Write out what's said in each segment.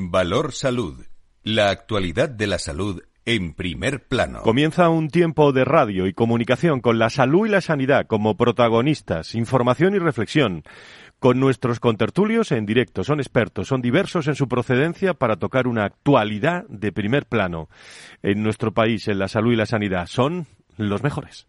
Valor Salud. La actualidad de la salud en primer plano. Comienza un tiempo de radio y comunicación con la salud y la sanidad como protagonistas, información y reflexión. Con nuestros contertulios en directo, son expertos, son diversos en su procedencia para tocar una actualidad de primer plano. En nuestro país, en la salud y la sanidad, son los mejores.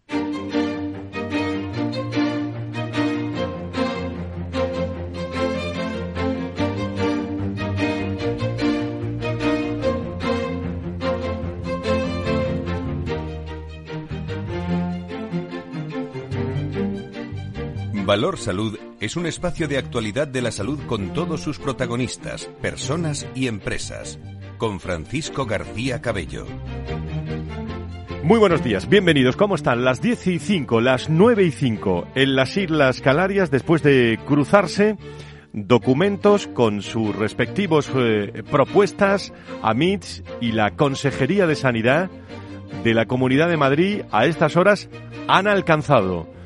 Valor Salud es un espacio de actualidad de la salud con todos sus protagonistas, personas y empresas. Con Francisco García Cabello. Muy buenos días, bienvenidos. ¿Cómo están? Las 10 y 5, las 9 y 5 en las Islas Canarias después de cruzarse documentos con sus respectivos eh, propuestas a MITS y la Consejería de Sanidad de la Comunidad de Madrid a estas horas han alcanzado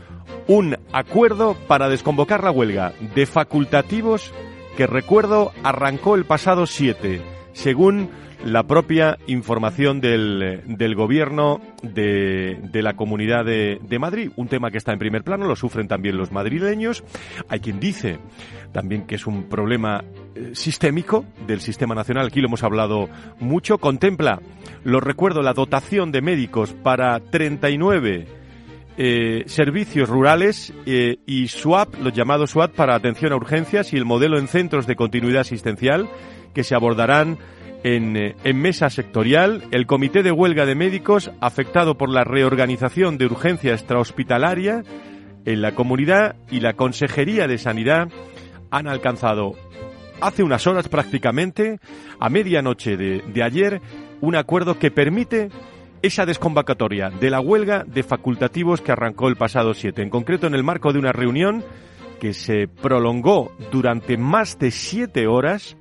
un acuerdo para desconvocar la huelga de facultativos que recuerdo arrancó el pasado 7, según la propia información del, del gobierno de, de, la Comunidad de, de, Madrid. Un tema que está en primer plano, lo sufren también los madrileños. Hay quien dice también que es un problema eh, sistémico del sistema nacional. Aquí lo hemos hablado mucho. Contempla, lo recuerdo, la dotación de médicos para 39 eh, servicios rurales eh, y SWAP, los llamados SWAT para atención a urgencias y el modelo en centros de continuidad asistencial que se abordarán en, eh, en, mesa sectorial, el Comité de Huelga de Médicos afectado por la reorganización de urgencia extrahospitalaria en la comunidad y la Consejería de Sanidad han alcanzado hace unas horas prácticamente, a medianoche de, de ayer, un acuerdo que permite esa desconvocatoria de la huelga de facultativos que arrancó el pasado 7, en concreto en el marco de una reunión que se prolongó durante más de siete horas,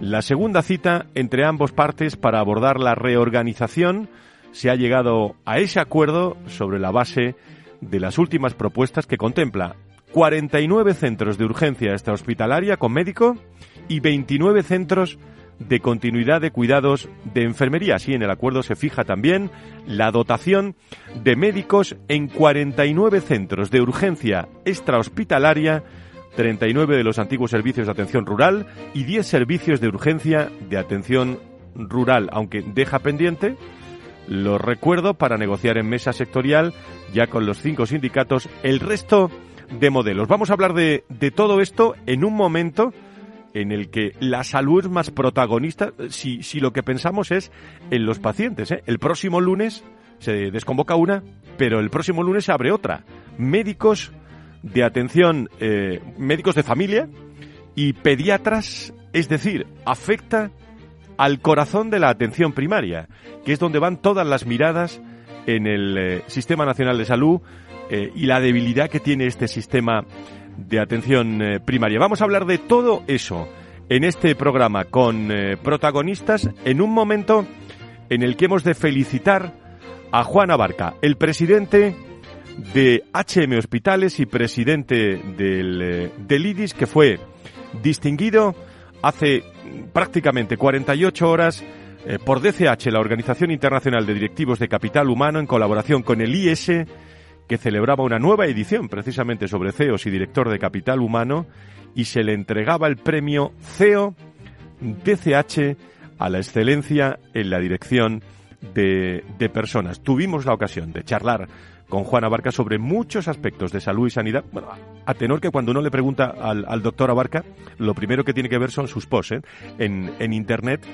la segunda cita entre ambos partes para abordar la reorganización. Se ha llegado a ese acuerdo sobre la base de las últimas propuestas que contempla 49 centros de urgencia extrahospitalaria con médico y 29 centros de continuidad de cuidados de enfermería. Así, en el acuerdo se fija también la dotación de médicos en 49 centros de urgencia extrahospitalaria, 39 de los antiguos servicios de atención rural y 10 servicios de urgencia de atención rural, aunque deja pendiente lo recuerdo para negociar en mesa sectorial ya con los cinco sindicatos el resto de modelos. Vamos a hablar de, de todo esto en un momento en el que la salud es más protagonista si, si lo que pensamos es en los pacientes. ¿eh? El próximo lunes se desconvoca una, pero el próximo lunes se abre otra. Médicos de atención, eh, médicos de familia y pediatras, es decir, afecta al corazón de la atención primaria, que es donde van todas las miradas en el eh, Sistema Nacional de Salud eh, y la debilidad que tiene este sistema de atención eh, primaria. Vamos a hablar de todo eso en este programa con eh, protagonistas en un momento en el que hemos de felicitar a Juan Abarca, el presidente de HM Hospitales y presidente del, eh, IDIS, que fue distinguido hace prácticamente 48 horas por DCH, la Organización Internacional de Directivos de Capital Humano, en colaboración con el IS, que celebraba una nueva edición precisamente sobre CEOs y director de capital humano y se le entregaba el premio CEO DCH a la excelencia en la dirección de, de personas. Tuvimos la ocasión de charlar con Juan Abarca sobre muchos aspectos de salud y sanidad. Bueno, a tenor que cuando uno le pregunta al, al doctor Abarca, lo primero que tiene que ver son sus posts ¿eh? en, en, Internet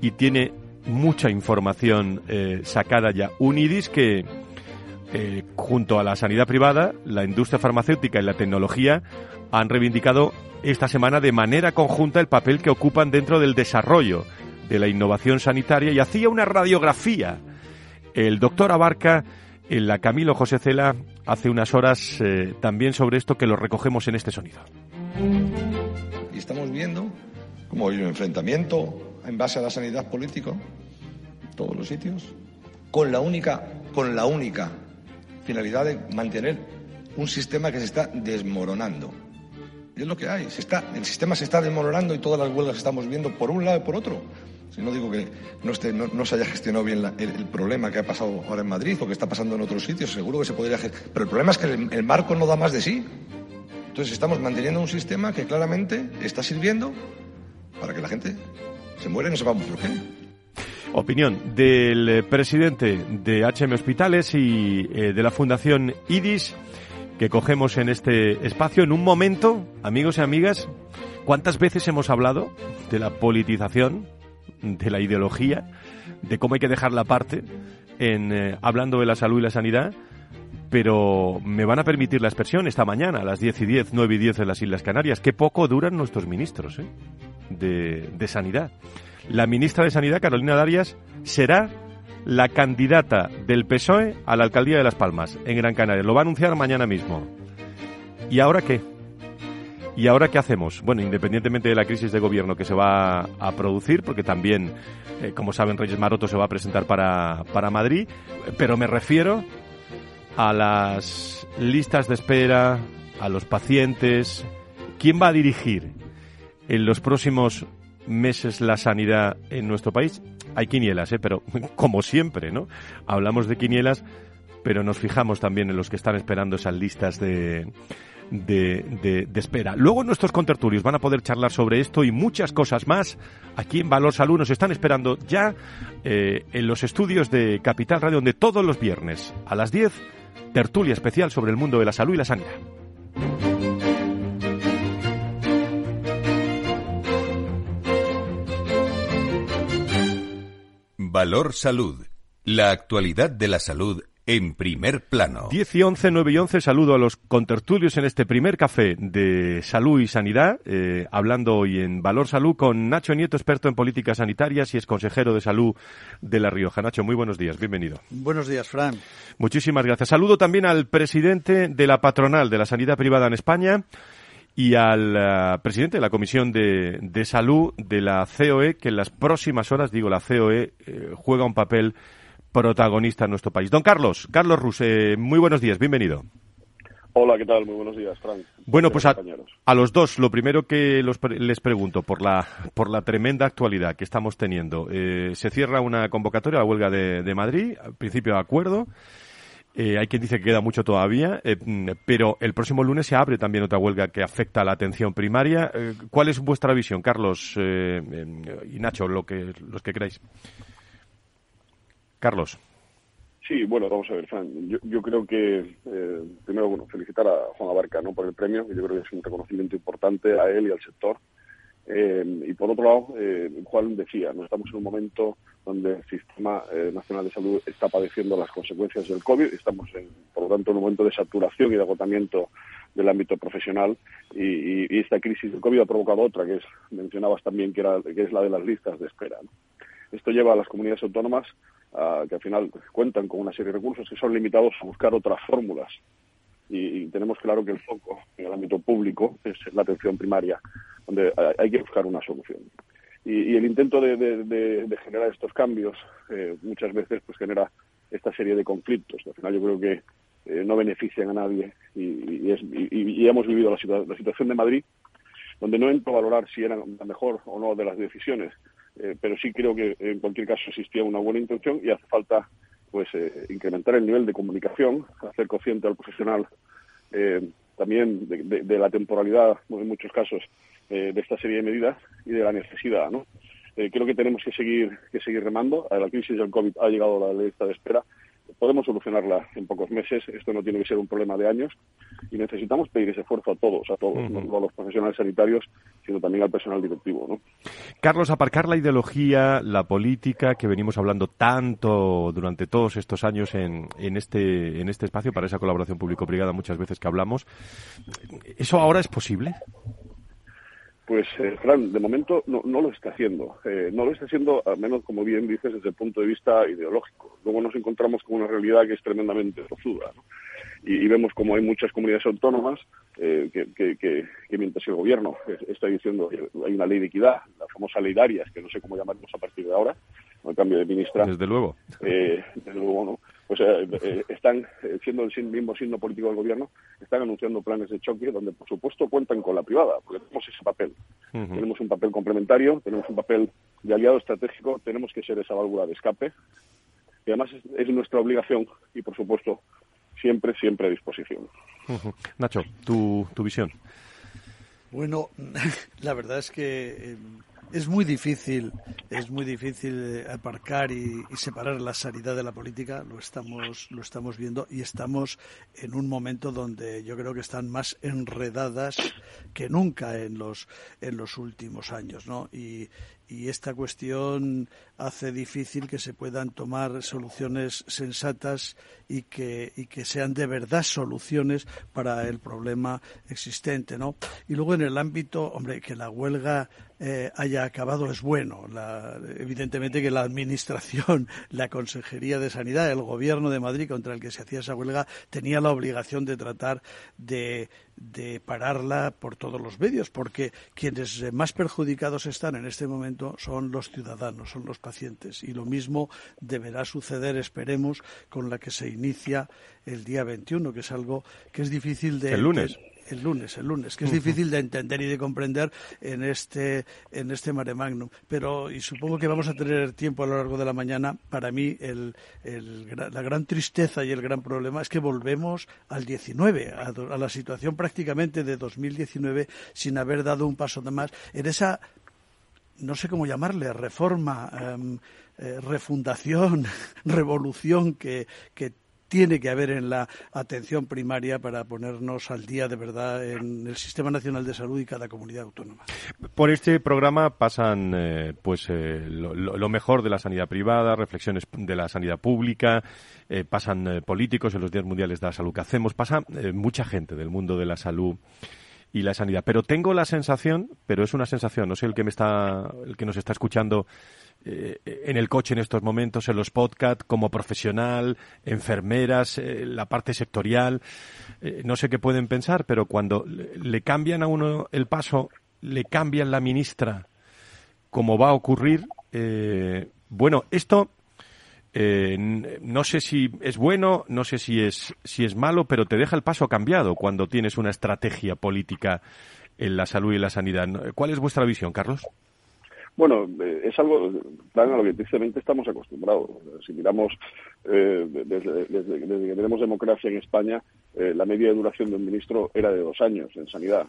y tiene mucha información eh, sacada ya. Unidis que, eh, junto a la sanidad privada, la industria farmacéutica y la tecnología han reivindicado esta semana de manera conjunta el papel que ocupan dentro del desarrollo de la innovación sanitaria y hacía una radiografía el doctor Abarca en la Camilo José Cela hace unas horas eh, también sobre esto que lo recogemos en este sonido. Y estamos viendo cómo hay un enfrentamiento en base a la sanidad política, todos los sitios, con la única, con la única finalidad de mantener un sistema que se está desmoronando. Y es lo que hay. Se está, el sistema se está demorando y todas las huelgas estamos viendo por un lado y por otro. Si no digo que no, esté, no, se haya gestionado bien el, problema que ha pasado ahora en Madrid o que está pasando en otros sitios, seguro que se podría Pero el problema es que el, marco no da más de sí. Entonces estamos manteniendo un sistema que claramente está sirviendo para que la gente se muera y no sepamos por qué. Opinión del eh, presidente de HM Hospitales y eh, de la Fundación IDIS que cogemos en este espacio en un momento, amigos y amigas, ¿cuántas veces hemos hablado de la politización, de la ideología, de cómo hay que dejarla aparte en eh, hablando de la salud y la sanidad? Pero me van a permitir la expresión esta mañana a las 10 y 10, 9 y 10 en las Islas Canarias. Qué poco duran nuestros ministros de, de sanidad. La ministra de Sanidad, Carolina Darias, será la candidata del PSOE a la alcaldía de Las Palmas, en Gran Canaria. Lo va a anunciar mañana mismo. ¿Y ahora qué? ¿Y ahora qué hacemos? Bueno, independientemente de la crisis de gobierno que se va a producir, porque también, eh, como saben, Reyes Maroto se va a presentar para, para Madrid, pero me refiero a las listas de espera, a los pacientes. ¿Quién va a dirigir en los próximos meses la sanidad en nuestro país? hay quinielas, ¿eh? pero como siempre, ¿no? Hablamos de quinielas, pero nos fijamos también en los que están esperando esas listas de, de, espera. Luego nuestros contertulios van a poder charlar sobre esto y muchas cosas más. Aquí en Valor Salud nos están esperando ya eh, en los estudios de Capital Radio, donde todos los viernes a las 10, tertulia especial sobre el mundo de la salud y la sanidad. Valor Salud. La actualidad de la salud en primer plano. 10 y 11, 9 y 11, saludo a los contertulios en este primer café de salud y sanidad, eh, hablando hoy en Valor Salud con Nacho Nieto, experto en políticas sanitarias y es consejero de salud de La Rioja. Nacho, muy buenos días, bienvenido. Buenos días, Fran. Muchísimas gracias. Saludo también al presidente de la patronal de la sanidad privada en España, y al eh, presidente de la Comisión de, de, Salud de la COE, que en las próximas horas, digo, la COE eh, juega un papel protagonista en nuestro país. Don Carlos, Carlos Ruse, muy buenos días, bienvenido. Hola, ¿qué tal? Muy buenos días, Frank. Bueno, pues a, a, los dos, lo primero que les pregunto, por la, por la tremenda actualidad que estamos teniendo. Eh, se cierra una convocatoria a la huelga de, de Madrid, al principio de acuerdo. Eh, hay quien dice que queda mucho todavía, eh, pero el próximo lunes se abre también otra huelga que afecta a la atención primaria. Eh, ¿Cuál es vuestra visión, Carlos y Nacho, lo que, los que queráis? Carlos. Sí, bueno, vamos a ver, Fran. Yo, creo que, primero, bueno, felicitar a Juan Abarca ¿no? por el premio. Yo creo que es un reconocimiento importante a él y al sector. Eh, y por otro lado, eh, Juan decía, no estamos en un momento donde el Sistema eh, Nacional de Salud está padeciendo las consecuencias del COVID, estamos, en, por lo tanto, en un momento de saturación y de agotamiento del ámbito profesional. Y, esta crisis del COVID ha provocado otra, que es, mencionabas también, que, era, que es la de las listas de espera. Esto lleva a las comunidades autónomas a, que al final cuentan con una serie de recursos que son limitados a buscar otras fórmulas y, tenemos claro que el foco en el ámbito público es la atención primaria, donde hay que buscar una solución. Y, el intento de, generar estos cambios eh, muchas veces pues genera esta serie de conflictos. Al final yo creo que eh, no benefician a nadie y, hemos vivido la, la, situación de Madrid, donde no entro a valorar si era la mejor o no de las decisiones, eh, pero sí creo que en cualquier caso existía una buena intención y hace falta pues eh, incrementar el nivel de comunicación, hacer consciente al profesional eh, también de, la temporalidad, en muchos casos, eh, de esta serie de medidas y de la necesidad, ¿no? creo que tenemos que seguir que seguir remando. La crisis del COVID ha llegado a la lista de espera podemos solucionarla en pocos meses. Esto no tiene que ser un problema de años y necesitamos pedir ese esfuerzo a todos, a todos, no solo a los profesionales sanitarios, sino también al personal directivo. ¿no? Carlos, aparcar la ideología, la política que venimos hablando tanto durante todos estos años en, en este en este espacio para esa colaboración público-privada muchas veces que hablamos, ¿eso ahora es posible? Pues, eh, Fran, de momento no, no, lo está haciendo. Eh, no lo está haciendo, al menos, como bien dices, desde el punto de vista ideológico. Luego nos encontramos con una realidad que es tremendamente tozuda. Y, vemos como hay muchas comunidades autónomas eh, que, que, mientras el gobierno está diciendo hay una ley de equidad, la famosa ley Darias, que no sé cómo llamaremos a partir de ahora, el cambio de ministra. Desde luego. desde luego, ¿no? Pues eh, eh, están, siendo el mismo signo político del gobierno, están anunciando planes de choque donde, por supuesto, cuentan con la privada, porque tenemos ese papel. Tenemos un papel complementario, tenemos un papel de aliado estratégico, tenemos que ser esa válvula de escape. Y además es, nuestra obligación y, por supuesto, siempre, siempre a disposición. Nacho, tu, tu visión. Bueno, la verdad es que es muy difícil, es muy difícil eh, aparcar y, separar la sanidad de la política. Lo estamos, lo estamos viendo y estamos en un momento donde yo creo que están más enredadas que nunca en los en los últimos años, ¿no? Y, y esta cuestión hace difícil que se puedan tomar soluciones sensatas y que, y que sean de verdad soluciones para el problema existente, ¿no? Y luego en el ámbito, hombre, que la huelga eh, haya acabado es bueno. evidentemente que la Administración, la Consejería de Sanidad, el Gobierno de Madrid contra el que se hacía esa huelga tenía la obligación de tratar de, de pararla por todos los medios, porque quienes más perjudicados están en este momento son los ciudadanos, son los pacientes. Y lo mismo deberá suceder, esperemos, con la que se inicia el día 21, que es algo que es difícil de... El lunes el lunes, el lunes, que es difícil de entender y de comprender en este, en este mare magnum. Pero, y supongo que vamos a tener tiempo a lo largo de la mañana, para mí el, la gran tristeza y el gran problema es que volvemos al 19, a, a la situación prácticamente de 2019 sin haber dado un paso de más en esa no sé cómo llamarle, reforma, em, eh, refundación, revolución que, que tiene que haber en la atención primaria para ponernos al día de verdad en el Sistema Nacional de Salud y cada comunidad autónoma. Por este programa pasan eh, pues eh, lo, mejor de la sanidad privada, reflexiones de la sanidad pública, eh, pasan políticos en los días mundiales de la salud que hacemos, pasa mucha gente del mundo de la salud y la sanidad. Pero tengo la sensación, pero es una sensación, no sé el que me está, el que nos está escuchando eh, en el coche en estos momentos, en los podcasts, como profesional, enfermeras, eh, la parte sectorial. Eh, no sé qué pueden pensar, pero cuando le, cambian a uno el paso, le cambian la ministra, como va a ocurrir, bueno, esto no sé si es bueno, no sé si es, si es malo, pero te deja el paso cambiado cuando tienes una estrategia política en la salud y la sanidad. ¿Cuál es vuestra visión, Carlos? Bueno, eh, es algo tan a lo que tristemente estamos acostumbrados. Si miramos eh, desde, que tenemos democracia en España, eh, la media de duración de un ministro era de dos años en sanidad.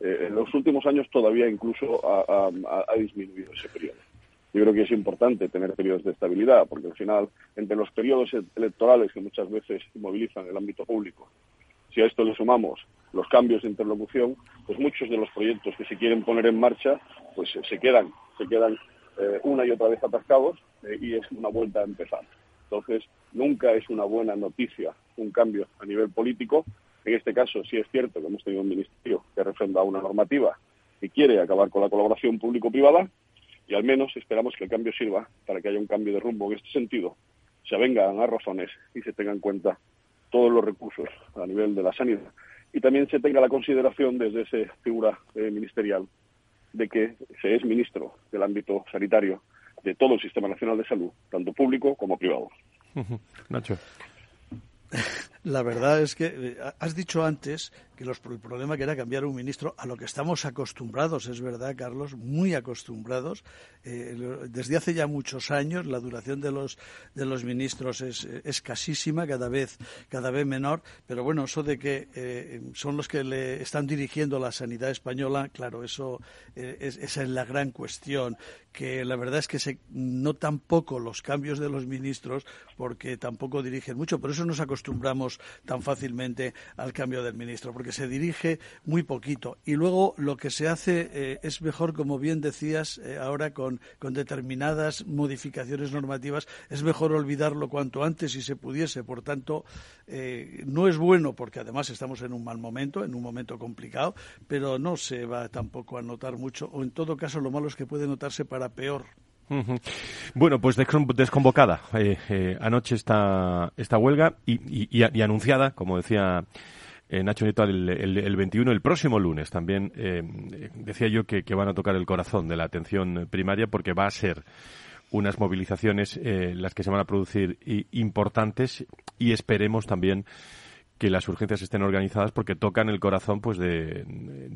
en los últimos años todavía incluso ha, disminuido ese periodo. Yo creo que es importante tener periodos de estabilidad, porque al final, entre los periodos electorales que muchas veces movilizan el ámbito público, si a esto le sumamos los cambios de interlocución, pues muchos de los proyectos que se quieren poner en marcha, pues se quedan se quedan eh, una y otra vez atascados eh, y es una vuelta a empezar. Entonces, nunca es una buena noticia un cambio a nivel político. En este caso, sí es cierto que hemos tenido un ministerio que refrenda una normativa que quiere acabar con la colaboración público-privada y al menos esperamos que el cambio sirva para que haya un cambio de rumbo en este sentido, se avengan a razones y se tengan en cuenta todos los recursos a nivel de la sanidad y también se tenga la consideración desde esa figura eh, ministerial de que se es ministro del ámbito sanitario de todo el Sistema Nacional de Salud, tanto público como privado. Nacho. La verdad es que eh, has dicho antes que el problema que era cambiar un ministro a lo que estamos acostumbrados, es verdad, Carlos, muy acostumbrados. Eh, desde hace ya muchos años la duración de los, de los ministros es escasísima, cada vez, cada vez menor, pero bueno, eso de que eh, son los que le están dirigiendo la sanidad española, claro, eso eh, es, esa es la gran cuestión, que la verdad es que se notan poco los cambios de los ministros porque tampoco dirigen mucho, por eso nos acostumbramos tan fácilmente al cambio del ministro, porque se dirige muy poquito. Y luego lo que se hace eh, es mejor, como bien decías, eh, ahora con, determinadas modificaciones normativas, es mejor olvidarlo cuanto antes si se pudiese. Por tanto, eh, no es bueno porque además estamos en un mal momento, en un momento complicado, pero no se va tampoco a notar mucho, o en todo caso lo malo es que puede notarse para peor. Bueno, pues desconvocada anoche esta, esta huelga y, y anunciada, como decía eh, Nacho Nieto el, el, 21, el próximo lunes también, eh, decía yo que, van a tocar el corazón de la atención primaria porque va a ser unas movilizaciones eh, las que se van a producir importantes y esperemos también que las urgencias estén organizadas porque tocan el corazón pues de,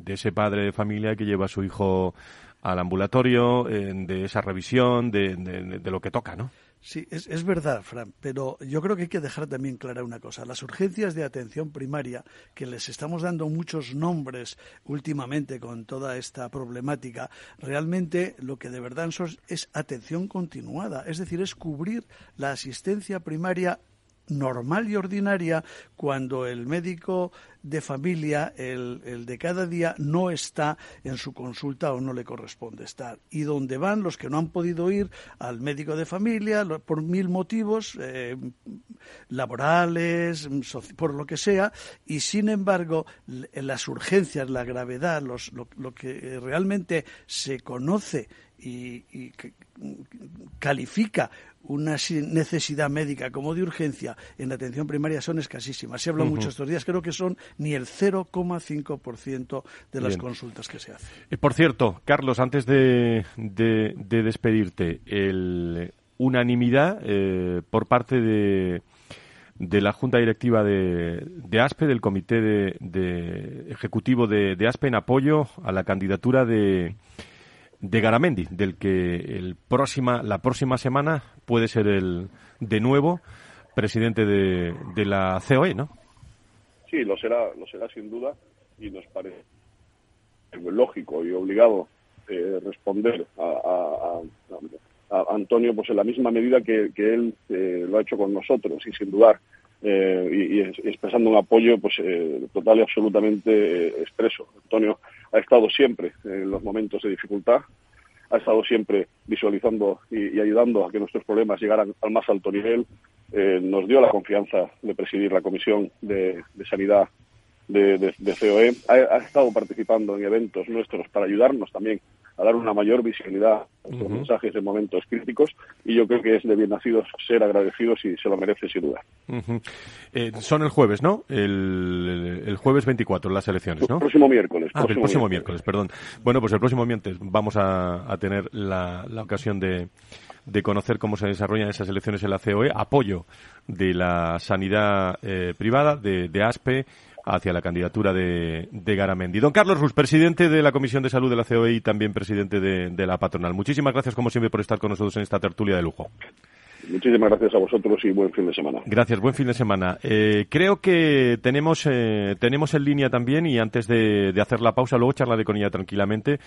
ese padre de familia que lleva a su hijo al ambulatorio, de esa revisión, de, de, lo que toca, ¿no? Sí, es, es, verdad, Fran, pero yo creo que hay que dejar también clara una cosa. Las urgencias de atención primaria, que les estamos dando muchos nombres últimamente con toda esta problemática, realmente lo que de verdad son es atención continuada, es decir, es cubrir la asistencia primaria normal y ordinaria cuando el médico de familia, el, de cada día, no está en su consulta o no le corresponde estar. Y donde van los que no han podido ir al médico de familia por mil motivos, eh, laborales, por lo que sea, y sin embargo las urgencias, la gravedad, los, lo, que realmente se conoce y, y califica una necesidad médica como de urgencia en la atención primaria son escasísimas. Se habla mucho estos días, creo que son ni el 0,5% de las consultas que se hacen. Eh, por cierto, Carlos, antes de, despedirte, el, unanimidad eh, por parte de, de la Junta Directiva de, de ASPE, del Comité de, Ejecutivo de, de ASPE, en apoyo a la candidatura de de Garamendi, del que el próxima, la próxima semana puede ser el de nuevo presidente de, de la COE, ¿no? Sí, lo será, lo será sin duda y nos parece lógico y obligado eh, responder a, Antonio pues en la misma medida que, él eh, lo ha hecho con nosotros y sin dudar eh, y, expresando un apoyo pues total y absolutamente expreso. Antonio ha estado siempre en los momentos de dificultad, ha estado siempre visualizando y, ayudando a que nuestros problemas llegaran al más alto nivel. Eh, nos dio la confianza de presidir la Comisión de, Sanidad de, COE. Ha, estado participando en eventos nuestros para ayudarnos también a dar una mayor visibilidad a nuestros mensajes en momentos críticos y yo creo que es de bien nacidos ser agradecidos y se lo merece sin duda. Eh, son el jueves, ¿no? El, jueves 24 las elecciones, ¿no? El próximo miércoles. Ah, el próximo miércoles. perdón. Bueno, pues el próximo miércoles vamos a, tener la, ocasión de, conocer cómo se desarrollan esas elecciones en la COE, apoyo de la sanidad eh, privada, de, de ASPE, hacia la candidatura de, de, Garamendi. Don Carlos Rus, presidente de la Comisión de Salud de la COE y también presidente de, de la patronal. Muchísimas gracias, como siempre, por estar con nosotros en esta tertulia de lujo. Muchísimas gracias a vosotros y buen fin de semana. Gracias, buen fin de semana. Eh, creo que tenemos, eh, tenemos en línea también, y antes de, hacer la pausa, luego charlaré con ella tranquilamente,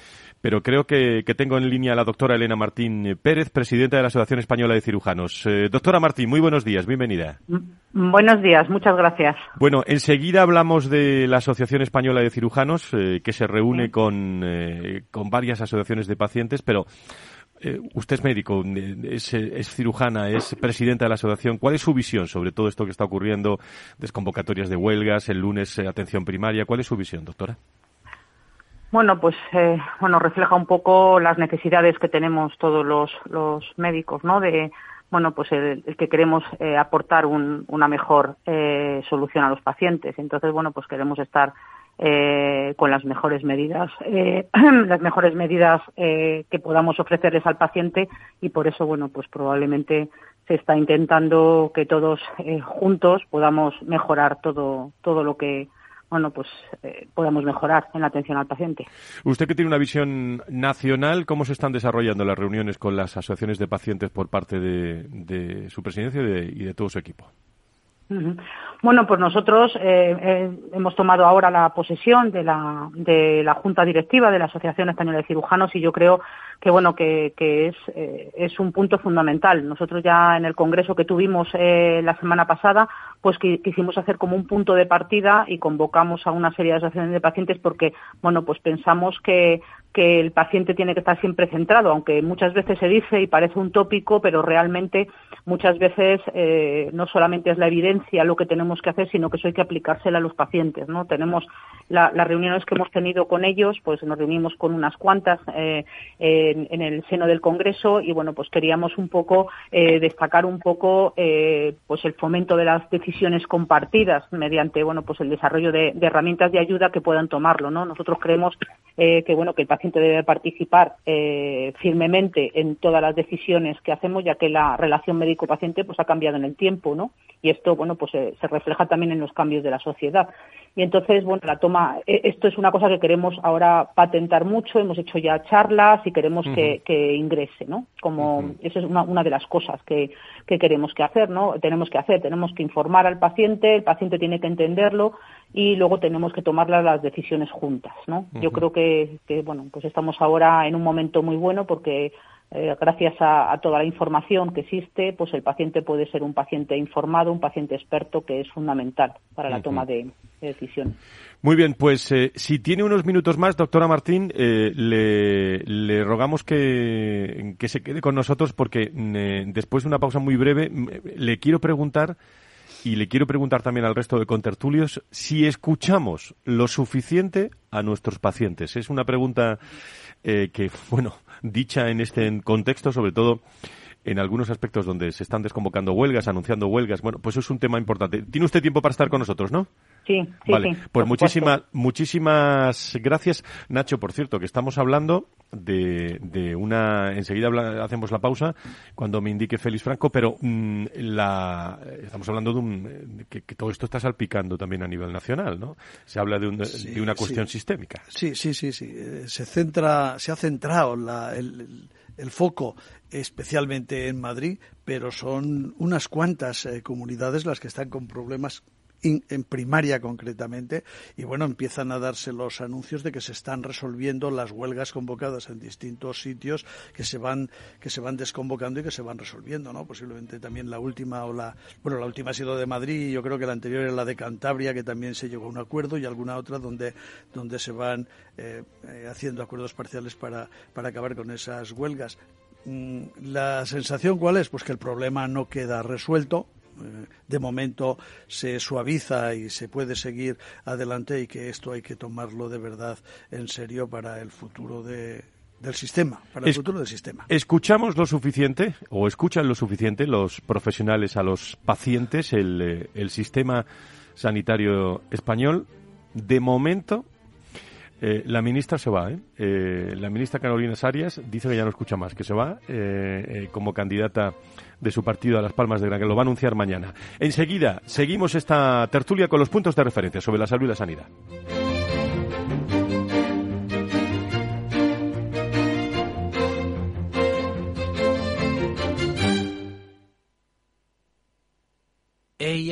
pero creo que, tengo en línea a la doctora Elena Martín Pérez, presidenta de la Asociación Española de Cirujanos. Eh, doctora Martín, muy buenos días, bienvenida. Buenos días, muchas gracias. Bueno, enseguida hablamos de la Asociación Española de Cirujanos, que se reúne con, con varias asociaciones de pacientes, pero eh, usted es médico, es, cirujana, es presidenta de la asociación. ¿Cuál es su visión sobre todo esto que está ocurriendo? Desconvocatorias de huelgas, el lunes eh, atención primaria. ¿Cuál es su visión, doctora? Bueno, pues eh, bueno refleja un poco las necesidades que tenemos todos los, los médicos, ¿no? De bueno, pues el, que queremos aportar una mejor solución a los pacientes. Entonces, bueno, pues queremos estar eh, con las mejores medidas, eh, las mejores medidas eh, que podamos ofrecerles al paciente y por eso, bueno, pues probablemente se está intentando que todos eh, juntos podamos mejorar todo, todo lo que bueno, pues podamos mejorar en la atención al paciente. Usted que tiene una visión nacional, ¿cómo se están desarrollando las reuniones con las asociaciones de pacientes por parte de, su presidencia y de todo su equipo? Bueno, pues nosotros eh, eh, hemos tomado ahora la posesión de la, de la Junta Directiva de la Asociación Española de Cirujanos y yo creo que bueno que, es, eh, es un punto fundamental. Nosotros ya en el congreso que tuvimos la semana pasada, pues quisimos hacer como un punto de partida y convocamos a una serie de asociaciones de pacientes porque bueno pues pensamos que que el paciente tiene que estar siempre centrado, aunque muchas veces se dice y parece un tópico, pero realmente muchas veces eh, no solamente es la evidencia lo que tenemos que hacer, sino que eso hay que aplicársela a los pacientes. ¿no? Tenemos las reuniones que hemos tenido con ellos, pues nos reunimos con unas cuantas eh, en, el seno del Congreso y bueno, pues queríamos un poco eh, destacar un poco pues el fomento de las decisiones compartidas mediante bueno pues el desarrollo de, herramientas de ayuda que puedan tomarlo. ¿no? Nosotros creemos que bueno que el paciente debe participar eh, firmemente en todas las decisiones que hacemos, ya que la relación médico-paciente pues ha cambiado en el tiempo, ¿no? Y esto, bueno, pues eh, se refleja también en los cambios de la sociedad. Y entonces, bueno, la toma, e, esto es una cosa que queremos ahora patentar mucho, hemos hecho ya charlas y queremos que, ingrese, ¿no? Como, esa es una, una de las cosas que, que queremos que hacer, ¿no? Tenemos que hacer, tenemos que informar al paciente, el paciente tiene que entenderlo y luego tenemos que tomar las decisiones juntas, ¿no? Yo creo que, que, bueno, pues estamos ahora en un momento muy bueno porque eh, gracias a, toda la información que existe, pues el paciente puede ser un paciente informado, un paciente experto, que es fundamental para la toma de, decisiones. Muy bien, pues eh, si tiene unos minutos más, doctora Martín, eh, le, rogamos que, que, se quede con nosotros porque mm, después de una pausa muy breve mm, le quiero preguntar y le quiero preguntar también al resto de contertulios si escuchamos lo suficiente a nuestros pacientes. Es una pregunta eh, que, bueno, dicha en este contexto, sobre todo en algunos aspectos donde se están desconvocando huelgas, anunciando huelgas. Bueno, pues es un tema importante. Tiene usted tiempo para estar con nosotros, ¿no? Sí, sí, vale. Pues muchísimas, muchísimas gracias, Nacho. Por cierto, que estamos hablando de, de una. Enseguida hacemos la pausa cuando me indique Félix Franco, pero mm, la, estamos hablando de un. Que, todo esto está salpicando también a nivel nacional, ¿no? Se habla de, de una cuestión sistémica. Sí, sí, sí, sí. Eh, se centra, se ha centrado la, el, el foco especialmente en Madrid, pero son unas cuantas eh, comunidades las que están con problemas en primaria concretamente, y bueno, empiezan a darse los anuncios de que se están resolviendo las huelgas convocadas en distintos sitios que se van que se van desconvocando y que se van resolviendo, ¿no? Posiblemente también la última o la bueno, la última ha sido de Madrid y yo creo que la anterior era la de Cantabria que también se llegó a un acuerdo y alguna otra donde donde se van eh, eh, haciendo acuerdos parciales para para acabar con esas huelgas. Mm, la sensación cuál es? Pues que el problema no queda resuelto, de momento se suaviza y se puede seguir adelante y que esto hay que tomarlo de verdad en serio para el futuro del sistema, para el futuro del sistema. ¿Escuchamos lo suficiente o escuchan lo suficiente los profesionales a los pacientes, el, eh, el sistema sanitario español? De momento, eh, la ministra se va, ¿eh? ¿eh? La ministra Carolina Sarias dice que ya no escucha más, que se va eh, como candidata de su partido a Las Palmas de Gran, que lo va a anunciar mañana. Enseguida, seguimos esta tertulia con los puntos de referencia sobre la salud y la sanidad.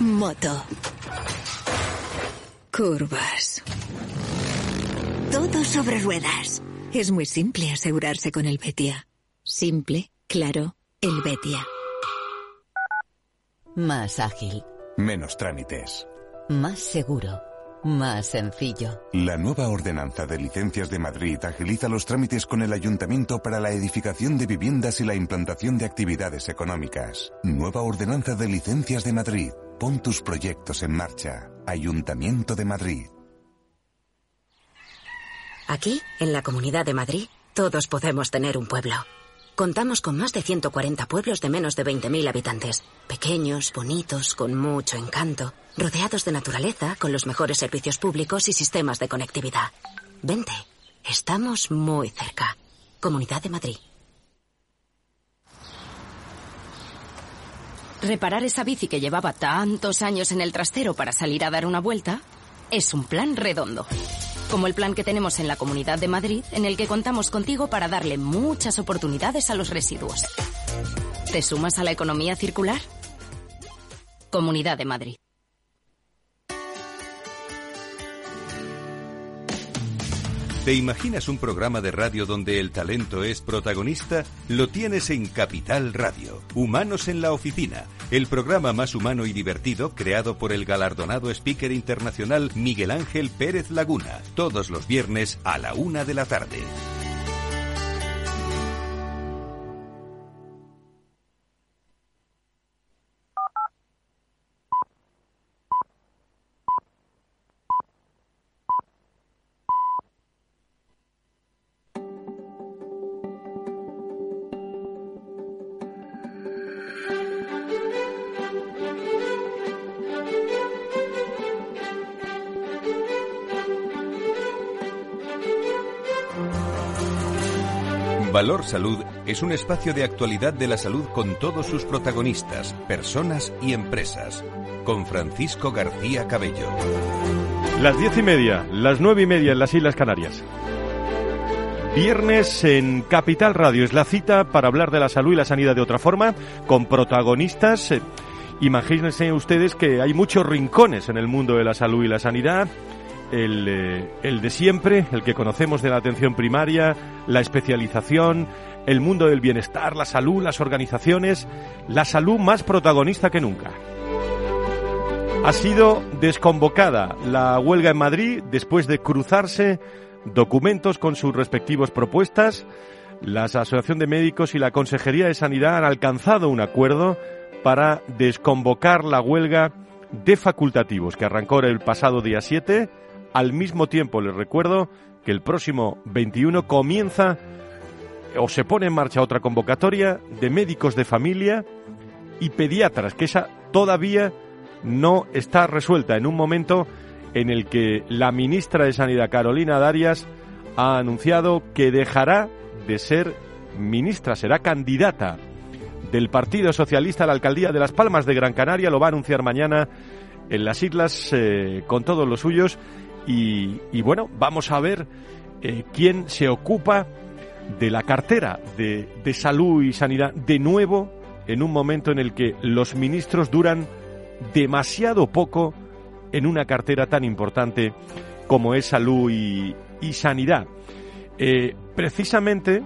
Moto. Curvas. Todo sobre ruedas. Es muy simple asegurarse con el Betia. Simple, claro, el Betia. Más ágil. Menos trámites. Más seguro. Más sencillo. La nueva ordenanza de licencias de Madrid agiliza los trámites con el ayuntamiento para la edificación de viviendas y la implantación de actividades económicas. Nueva ordenanza de licencias de Madrid. Pon tus proyectos en marcha. Ayuntamiento de Madrid. Aquí, en la Comunidad de Madrid, todos podemos tener un pueblo. Contamos con más de 140 pueblos de menos de 20.000 habitantes. Pequeños, bonitos, con mucho encanto, rodeados de naturaleza, con los mejores servicios públicos y sistemas de conectividad. Vente, estamos muy cerca. Comunidad de Madrid. Reparar esa bici que llevaba tantos años en el trastero para salir a dar una vuelta es un plan redondo. Como el plan que tenemos en la Comunidad de Madrid, en el que contamos contigo para darle muchas oportunidades a los residuos. ¿Te sumas a la economía circular? Comunidad de Madrid. ¿Te imaginas un programa de radio donde el talento es protagonista? Lo tienes en Capital Radio. Humanos en la oficina el programa más humano y divertido creado por el galardonado speaker internacional Miguel Ángel Pérez Laguna, todos los viernes a la una de la tarde. Valor Salud es un espacio de actualidad de la salud con todos sus protagonistas, personas y empresas. Con Francisco García Cabello. Las diez y media, las nueve y media en las Islas Canarias. Viernes en Capital Radio es la cita para hablar de la salud y la sanidad de otra forma, con protagonistas. Eh, imagínense ustedes que hay muchos rincones en el mundo de la salud y la sanidad el, eh, el, de siempre, el que conocemos de la atención primaria, la especialización, el mundo del bienestar, la salud, las organizaciones, la salud más protagonista que nunca. Ha sido desconvocada la huelga en Madrid después de cruzarse documentos con sus respectivas propuestas. La Asociación de Médicos y la Consejería de Sanidad han alcanzado un acuerdo para desconvocar la huelga de facultativos que arrancó el pasado día 7 al mismo tiempo, les recuerdo que el próximo 21 comienza o se pone en marcha otra convocatoria de médicos de familia y pediatras, que esa todavía no está resuelta en un momento en el que la ministra de Sanidad, Carolina Darias, ha anunciado que dejará de ser ministra, será candidata del Partido Socialista a la alcaldía de Las Palmas de Gran Canaria, lo va a anunciar mañana en las islas eh, con todos los suyos y, bueno, vamos a ver eh, quién se ocupa de la cartera de, salud y sanidad de nuevo en un momento en el que los ministros duran demasiado poco en una cartera tan importante como es salud y, sanidad. Eh, precisamente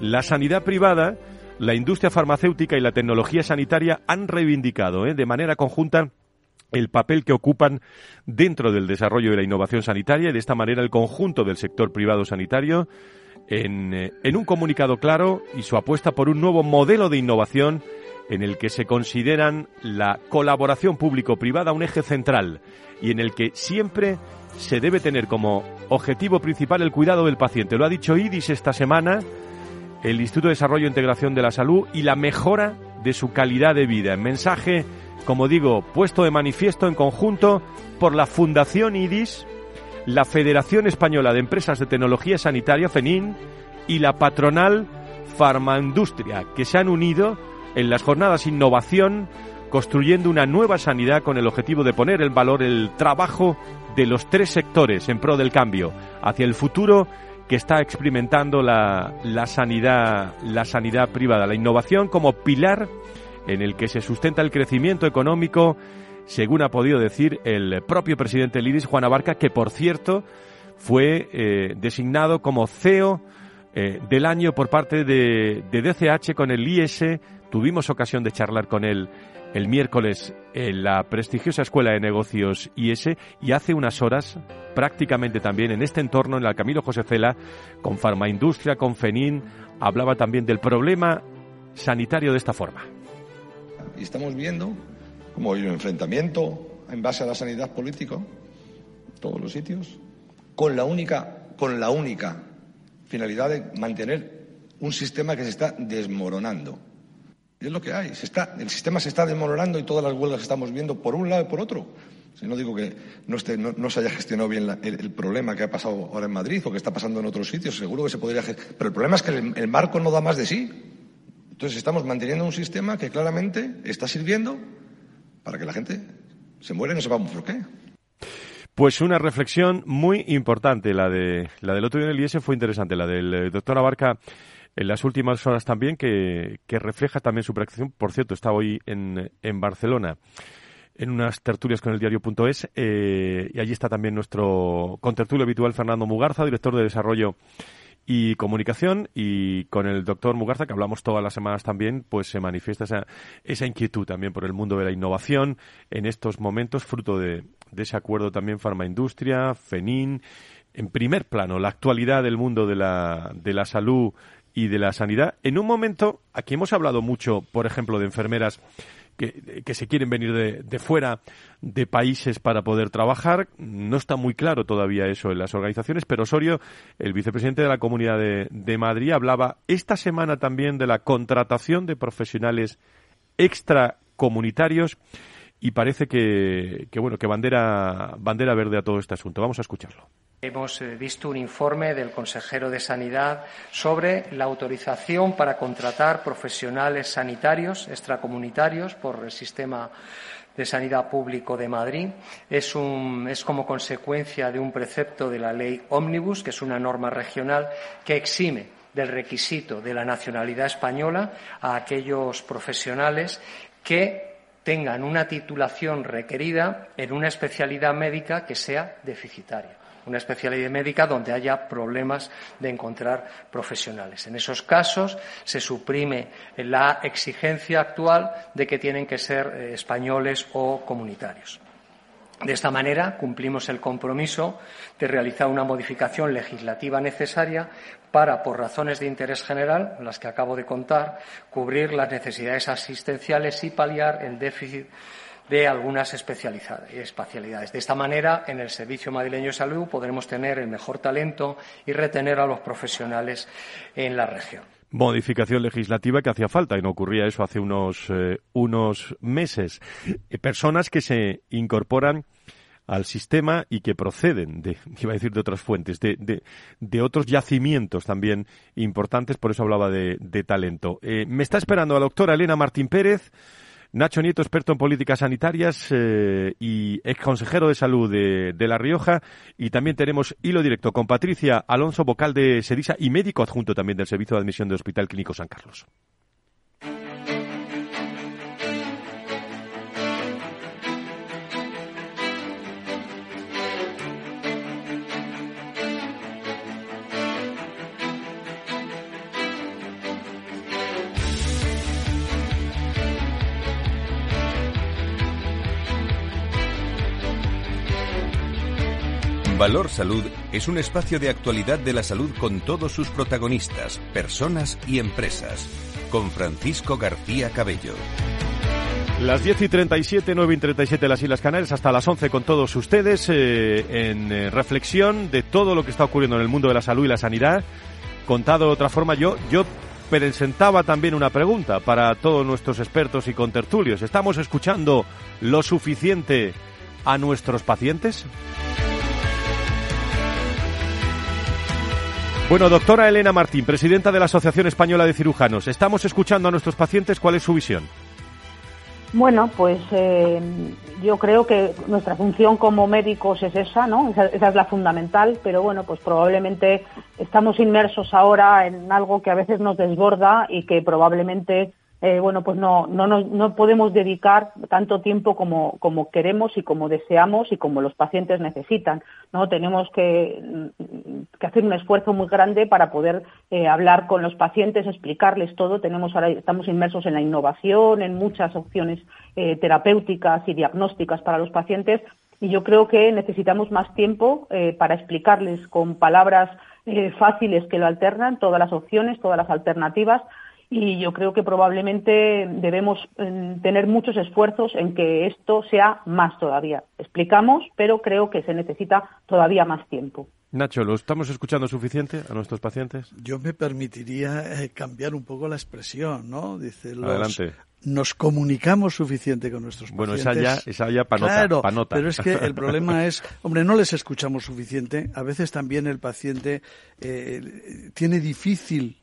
la sanidad privada, la industria farmacéutica y la tecnología sanitaria han reivindicado eh, de manera conjunta el papel que ocupan dentro del desarrollo de la innovación sanitaria y de esta manera el conjunto del sector privado sanitario en, eh, en, un comunicado claro y su apuesta por un nuevo modelo de innovación en el que se consideran la colaboración público-privada un eje central y en el que siempre se debe tener como objetivo principal el cuidado del paciente. Lo ha dicho IDIS esta semana, el Instituto de Desarrollo e Integración de la Salud y la mejora de su calidad de vida. En mensaje como digo, puesto de manifiesto en conjunto por la Fundación IDIS, la Federación Española de Empresas de Tecnología Sanitaria, FENIN, y la patronal Farmaindustria, que se han unido en las jornadas Innovación, construyendo una nueva sanidad con el objetivo de poner en valor el trabajo de los tres sectores en pro del cambio hacia el futuro que está experimentando la, la sanidad, la sanidad privada, la innovación como pilar en el que se sustenta el crecimiento económico, según ha podido decir el propio presidente Lidis, Juan Abarca, que por cierto fue eh, designado como CEO eh, del año por parte de, DCH con el IS. Tuvimos ocasión de charlar con él el miércoles en la prestigiosa Escuela de Negocios IS y hace unas horas, prácticamente también en este entorno, en la Camilo José Cela, con Farmaindustria, con FENIN, hablaba también del problema sanitario de esta forma. Y estamos viendo como hay un enfrentamiento en base a la sanidad política, todos los sitios, con la única, con la única finalidad de mantener un sistema que se está desmoronando. Es lo que hay. Se está, el sistema se está desmoronando y todas las huelgas estamos viendo por un lado y por otro. No digo que no, se haya gestionado bien el, problema que ha pasado ahora en Madrid o que está pasando en otros sitios, seguro que se podría. Pero el problema es que el marco no da más de sí. Entonces estamos manteniendo un sistema que claramente está sirviendo para que la gente se muera y no sepamos por qué. Pues una reflexión muy importante, la de la del otro día en el IES fue interesante, la del eh, doctor Abarca en las últimas horas también, que, refleja también su practicación. Por cierto, está hoy en, en Barcelona en unas tertulias con el diario.es eh, y allí está también nuestro contertulio habitual Fernando Mugarza, director de desarrollo y comunicación y con el doctor Mugarza, que hablamos todas las semanas también, pues se manifiesta esa, esa inquietud también por el mundo de la innovación en estos momentos, fruto de, de ese acuerdo también farmaindustria, FENIN, en primer plano, la actualidad del mundo de la, de la salud y de la sanidad. En un momento, aquí hemos hablado mucho, por ejemplo, de enfermeras que, se quieren venir de, de, fuera de países para poder trabajar. No está muy claro todavía eso en las organizaciones, pero Osorio, el vicepresidente de la Comunidad de, de Madrid, hablaba esta semana también de la contratación de profesionales extracomunitarios y parece que, que bueno que bandera bandera verde a todo este asunto. Vamos a escucharlo. Hemos eh, visto un informe del consejero de Sanidad sobre la autorización para contratar profesionales sanitarios extracomunitarios por el sistema de sanidad público de Madrid. Es, como consecuencia de un precepto de la ley Omnibus, que es una norma regional que exime del requisito de la nacionalidad española a aquellos profesionales que tengan una titulación requerida en una especialidad médica que sea deficitaria una especialidad médica donde haya problemas de encontrar profesionales. En esos casos se suprime la exigencia actual de que tienen que ser eh, españoles o comunitarios. De esta manera, cumplimos el compromiso de realizar una modificación legislativa necesaria para, por razones de interés general, las que acabo de contar, cubrir las necesidades asistenciales y paliar el déficit de algunas especialidades. De esta manera, en el Servicio Madrileño de Salud podremos tener el mejor talento y retener a los profesionales en la región. Modificación legislativa que hacía falta y no ocurría eso hace unos, eh, unos meses. Eh, personas que se incorporan al sistema y que proceden de, iba a decir de otras fuentes, de, de, de otros yacimientos también importantes, por eso hablaba de, de talento. Eh, me está esperando la doctora Elena Martín Pérez, Nacho Nieto, experto en políticas sanitarias eh, y ex consejero de salud de, de, La Rioja. Y también tenemos hilo directo con Patricia Alonso, vocal de Sedisa y médico adjunto también del Servicio de Admisión del Hospital Clínico San Carlos. Valor Salud es un espacio de actualidad de la salud con todos sus protagonistas, personas y empresas. Con Francisco García Cabello. Las 10 y 37, 9 y 37 las Islas Canarias, hasta las 11 con todos ustedes eh, en eh, reflexión de todo lo que está ocurriendo en el mundo de la salud y la sanidad. Contado de otra forma, yo, yo presentaba también una pregunta para todos nuestros expertos y contertulios. ¿Estamos escuchando lo suficiente a nuestros pacientes? Bueno, doctora Elena Martín, presidenta de la Asociación Española de Cirujanos, estamos escuchando a nuestros pacientes. ¿Cuál es su visión? Bueno, pues eh, yo creo que nuestra función como médicos es esa, ¿no? Esa, esa, es la fundamental, pero bueno, pues probablemente estamos inmersos ahora en algo que a veces nos desborda y que probablemente eh, bueno, pues no, no, no, no, podemos dedicar tanto tiempo como, como, queremos y como deseamos y como los pacientes necesitan. ¿no? Tenemos que, que hacer un esfuerzo muy grande para poder eh, hablar con los pacientes, explicarles todo. Tenemos ahora, estamos inmersos en la innovación, en muchas opciones eh, terapéuticas y diagnósticas para los pacientes y yo creo que necesitamos más tiempo para explicarles con palabras fáciles que lo alternan todas las opciones, todas las alternativas y yo creo que probablemente debemos eh, tener muchos esfuerzos en que esto sea más todavía. Explicamos, pero creo que se necesita todavía más tiempo. Nacho, ¿lo estamos escuchando suficiente a nuestros pacientes? Yo me permitiría eh, cambiar un poco la expresión, ¿no? Dice los, Adelante. Nos comunicamos suficiente con nuestros bueno, pacientes. Bueno, esa ya, esa ya panota, claro, panota. pero es que el problema es, hombre, no les escuchamos suficiente. A veces también el paciente eh, tiene difícil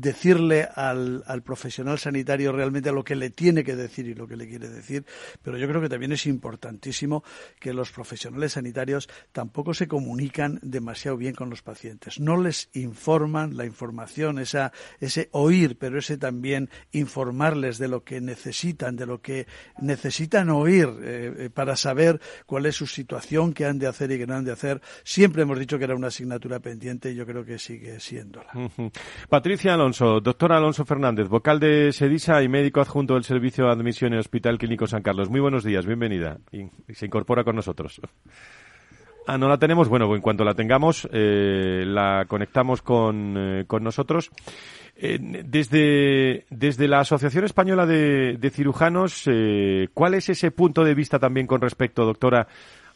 decirle al, al, profesional sanitario realmente lo que le tiene que decir y lo que le quiere decir, pero yo creo que también es importantísimo que los profesionales sanitarios tampoco se comunican demasiado bien con los pacientes. No les informan la información, esa, ese oír, pero ese también informarles de lo que necesitan, de lo que necesitan oír eh, eh, para saber cuál es su situación, qué han de hacer y qué no han de hacer. Siempre hemos dicho que era una asignatura pendiente y yo creo que sigue siéndola. Patricia Alonso, doctora Alonso Fernández, vocal de SEDISA y médico adjunto del Servicio de Admisión en Hospital Clínico San Carlos. Muy buenos días, bienvenida. Y, se incorpora con nosotros. Ah, no la tenemos. Bueno, en cuanto la tengamos, eh, la conectamos con, eh, con nosotros. Eh, desde, desde la Asociación Española de, de Cirujanos, eh, ¿cuál es ese punto de vista también con respecto, doctora,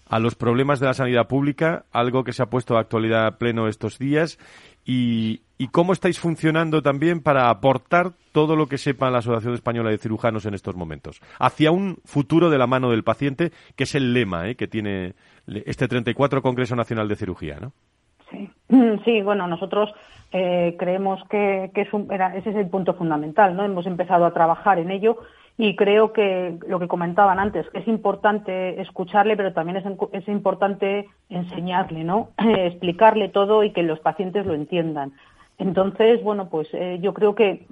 a los problemas de la sanidad pública, algo que se ha puesto a actualidad pleno estos días, y, cómo estáis funcionando también para aportar todo lo que sepa la Asociación Española de Cirujanos en estos momentos, hacia un futuro de la mano del paciente, que es el lema ¿eh? que tiene este 34 Congreso Nacional de Cirugía, ¿no? Sí, sí bueno, nosotros eh, creemos que, que es ese es el punto fundamental, ¿no? Hemos empezado a trabajar en ello y creo que lo que comentaban antes, es importante escucharle, pero también es, importante enseñarle, ¿no? explicarle todo y que los pacientes lo entiendan. Entonces, bueno, pues eh, yo creo que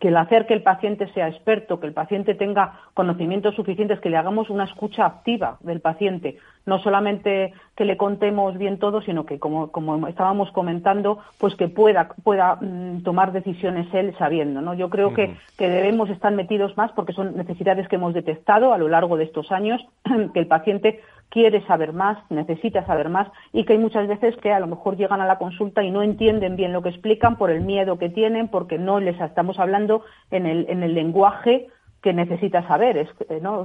que el hacer que el paciente sea experto, que el paciente tenga conocimientos suficientes, que le hagamos una escucha activa del paciente, no solamente que le contemos bien todo, sino que, como, como estábamos comentando, pues que pueda, pueda mm, tomar decisiones él sabiendo. ¿no? Yo creo que, que debemos estar metidos más porque son necesidades que hemos detectado a lo largo de estos años, que el paciente quiere saber más, necesita saber más y que hay muchas veces que a lo mejor llegan a la consulta y no entienden bien lo que explican por el miedo que tienen, porque no les estamos hablando en el, en el lenguaje que necesita saber. Es, eh, ¿no?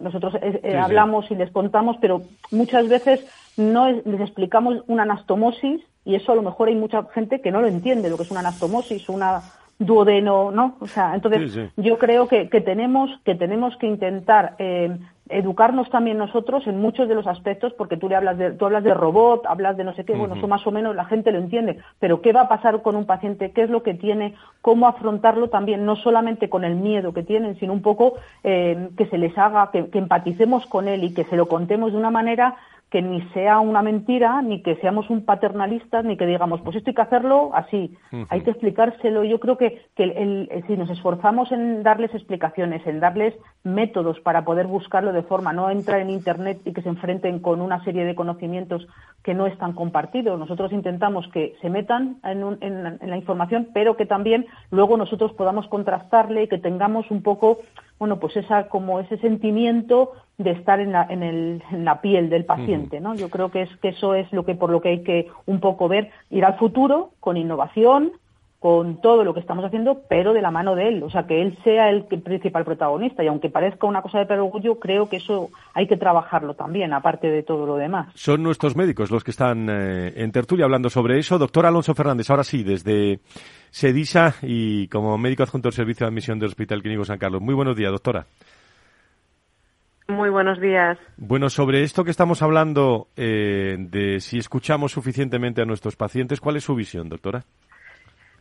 nosotros eh, eh, hablamos y les contamos, pero muchas veces no les explicamos una anastomosis y eso a lo mejor hay mucha gente que no lo entiende, lo que es una anastomosis, una duodeno, ¿no? O sea, entonces yo creo que, que, tenemos que tenemos que intentar eh, educarnos también nosotros en muchos de los aspectos, porque tú le hablas de, tú hablas de robot, hablas de no sé qué, bueno, eso más o menos la gente lo entiende, pero ¿qué va a pasar con un paciente? ¿Qué es lo que tiene? ¿Cómo afrontarlo también, no solamente con el miedo que tienen, sino un poco eh, que se les haga, que, que empaticemos con él y que se lo contemos de una manera que ni sea una mentira, ni que seamos un paternalistas, ni que digamos, pues esto hay que hacerlo así. Hay que explicárselo. Yo creo que, que si nos esforzamos en darles explicaciones, en darles métodos para poder buscarlo de forma, no entrar en Internet y que se enfrenten con una serie de conocimientos que no están compartidos. Nosotros intentamos que se metan en, en la información, pero que también luego nosotros podamos contrastarle y que tengamos un poco bueno, pues esa, como ese sentimiento de estar en la, en, el, en la piel del paciente, ¿no? Yo creo que es que eso es lo que por lo que hay que un poco ver, ir al futuro con innovación, con todo lo que estamos haciendo, pero de la mano de él, o sea, que él sea el principal protagonista. Y aunque parezca una cosa de perogrullo, creo que eso hay que trabajarlo también, aparte de todo lo demás. Son nuestros médicos los que están eh, en tertulia hablando sobre eso. Doctor Alonso Fernández, ahora sí, desde SEDISA y como médico adjunto del Servicio de Admisión del Hospital Clínico San Carlos. Muy buenos días, doctora. Muy buenos días. Bueno, sobre esto que estamos hablando eh, de si escuchamos suficientemente a nuestros pacientes, ¿cuál es su visión, doctora?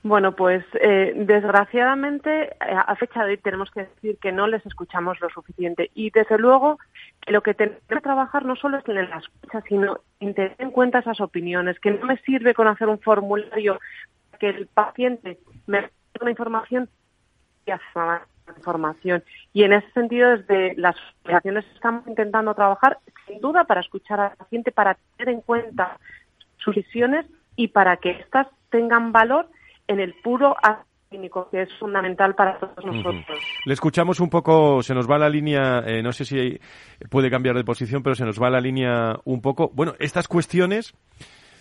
Bueno, pues eh, desgraciadamente eh, a fecha de hoy tenemos que decir que no les escuchamos lo suficiente y desde luego que lo que tenemos que trabajar no solo es en la escucha, sino en tener en cuenta esas opiniones, que no me sirve con hacer un formulario que el paciente me dé una información y hace información. Y en ese sentido, desde las asociaciones estamos intentando trabajar, sin duda, para escuchar al paciente, para tener en cuenta sus decisiones y para que éstas tengan valor en el puro clínico, que es fundamental para todos nosotros. Le escuchamos un poco, se nos va la línea, eh, no sé si puede cambiar de posición, pero se nos va la línea un poco. Bueno, estas cuestiones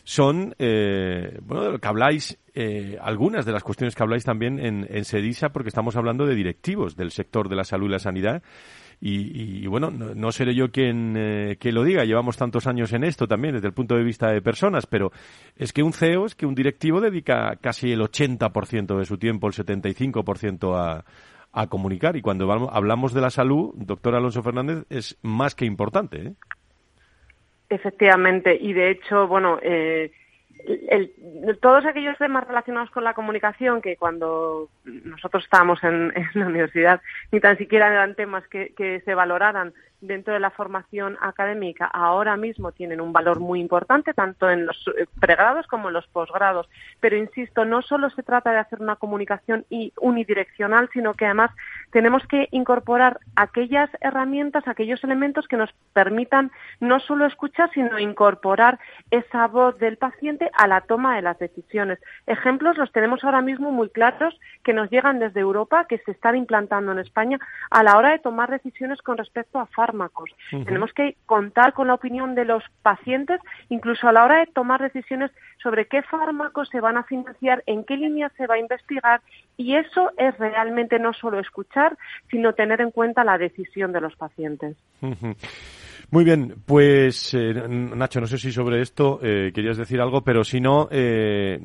son, eh, bueno, de lo que habláis, eh, algunas de las cuestiones que habláis también en, en SEDISA, porque estamos hablando de directivos del sector de la salud y la sanidad y, bueno, no, seré yo quien, eh, lo diga, llevamos tantos años en esto también desde el punto de vista de personas, pero es que un CEO, es que un directivo dedica casi el 80% de su tiempo, el 75% a, a comunicar. Y cuando hablamos de la salud, doctor Alonso Fernández, es más que importante. ¿eh? Efectivamente, y de hecho, bueno, eh, todos aquellos temas relacionados con la comunicación que cuando nosotros estábamos en, la universidad ni tan siquiera eran temas que se valoraran dentro de la formación académica ahora mismo tienen un valor muy importante, tanto en los eh, pregrados como en los posgrados. Pero insisto, no solo se trata de hacer una comunicación unidireccional, sino que además tenemos que incorporar aquellas herramientas, aquellos elementos que nos permitan no solo escuchar, sino incorporar esa voz del paciente a la toma de las decisiones. Ejemplos los tenemos ahora mismo muy claros que nos llegan desde Europa, que se están implantando en España a la hora de tomar decisiones con respecto a fármacos tenemos que contar con la opinión de los pacientes, incluso a la hora de tomar decisiones sobre qué fármacos se van a financiar, en qué línea se va a investigar, y eso es realmente no solo escuchar, sino tener en cuenta la decisión de los pacientes. Muy bien, pues eh, Nacho, no sé si sobre esto eh, querías decir algo, pero si no, eh,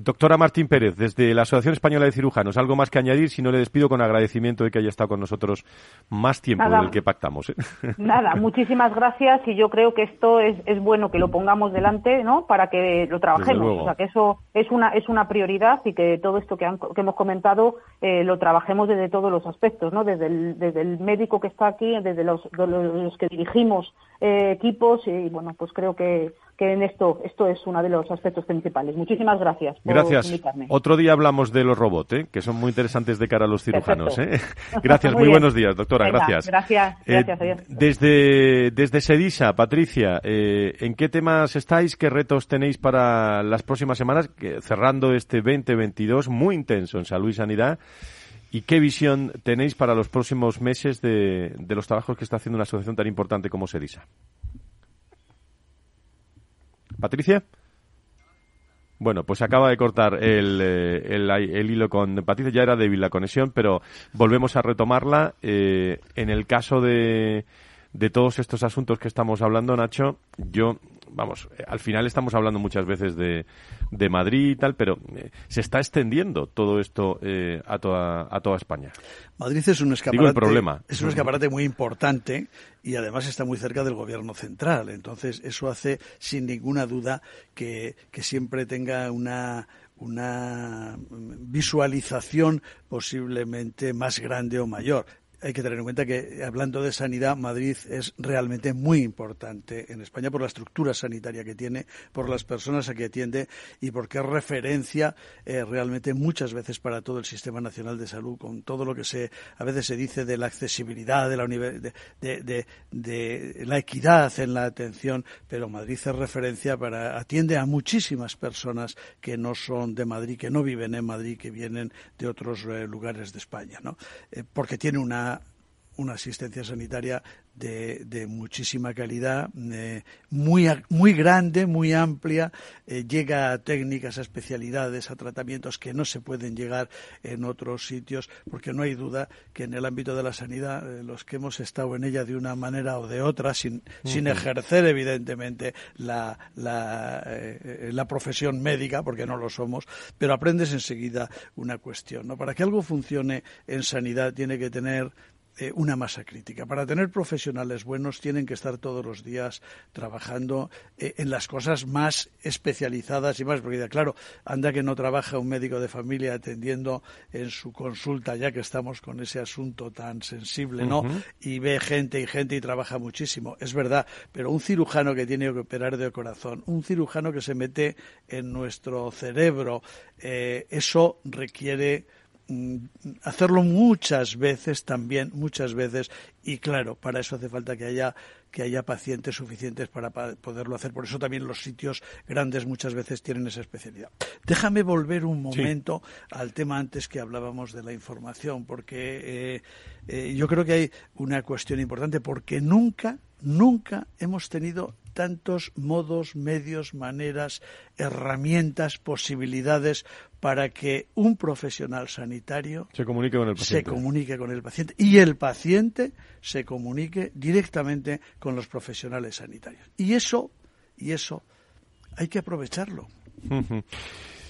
doctora Martín Pérez, desde la Asociación Española de Cirujanos, algo más que añadir, si no le despido con agradecimiento de que haya estado con nosotros más tiempo del que pactamos. Nada, muchísimas gracias y yo creo que esto es, es bueno que lo pongamos delante, ¿no? Para que lo trabajemos, o sea, que eso es una es una prioridad y que todo esto que, que hemos comentado lo trabajemos desde todos los aspectos, ¿no? Desde el, desde el médico que está aquí, desde los, los que dirigimos eh, equipos y bueno, pues creo que, que en esto esto es uno de los aspectos principales. Muchísimas gracias. Por gracias. Otro día hablamos de los robots, ¿eh? que son muy interesantes de cara a los cirujanos. ¿eh? Gracias, muy, buenos días, doctora. gracias. Gracias, gracias. desde, desde Sedisa, Patricia, ¿en qué temas estáis? ¿Qué retos tenéis para las próximas semanas? cerrando este 2022 muy intenso en salud y sanidad. ¿Y qué visión tenéis para los próximos meses de, los trabajos que está haciendo una asociación tan importante como SEDISA? Patricia. Bueno, pues acaba de cortar el, eh, hilo con Patricia. Ya era débil la conexión, pero volvemos a retomarla. Eh, en el caso de, de todos estos asuntos que estamos hablando, Nacho, yo vamos, eh, al final estamos hablando muchas veces de, de Madrid y tal, pero eh, se está extendiendo todo esto eh, a, toda, a toda España. Madrid es un escaparate. problema. Es un escaparate muy importante y además está muy cerca del gobierno central. Entonces, eso hace sin ninguna duda que, que siempre tenga una una visualización posiblemente más grande o mayor hay que tener en cuenta que, hablando de sanidad, Madrid es realmente muy importante en España por la estructura sanitaria que tiene, por las personas a que atiende y porque es referencia eh, realmente muchas veces para todo el Sistema Nacional de Salud, con todo lo que se a veces se dice de la accesibilidad, de la, de, de, la equidad en la atención, pero Madrid es referencia para atiende a muchísimas personas que no son de Madrid, que no viven en Madrid, que vienen de otros eh, lugares de España, ¿no? Eh, porque tiene una una asistencia sanitaria de, de muchísima calidad, eh, muy, muy grande, muy amplia, eh, llega a técnicas, a especialidades, a tratamientos que no se pueden llegar en otros sitios, porque no hay duda que en el ámbito de la sanidad, eh, los que hemos estado en ella de una manera o de otra, sin, sin ejercer evidentemente la, la, la profesión médica, porque no lo somos, pero aprendes enseguida una cuestión. ¿no? Para que algo funcione en sanidad tiene que tener eh, una masa crítica. Para tener profesionales buenos tienen que estar todos los días trabajando eh, en las cosas más especializadas y más, porque claro, anda que no trabaja un médico de familia atendiendo en su consulta, ya que estamos con ese asunto tan sensible, ¿no? Y ve gente y gente y trabaja muchísimo, es verdad, pero un cirujano que tiene que operar de corazón, un cirujano que se mete en nuestro cerebro, eh, eso requiere hacerlo muchas veces también, muchas veces, y claro, para eso hace falta que haya que haya pacientes suficientes para poderlo hacer. Por eso también los sitios grandes muchas veces tienen esa especialidad. Déjame volver un momento al tema antes que hablábamos de la información, porque eh, eh, yo creo que hay una cuestión importante, porque nunca, nunca hemos tenido tantos modos, medios, maneras, herramientas, posibilidades para que un profesional sanitario se comunique con el paciente. Se comunique con el paciente y el paciente se comunique directamente con los profesionales sanitarios. Y eso, y eso hay que aprovecharlo.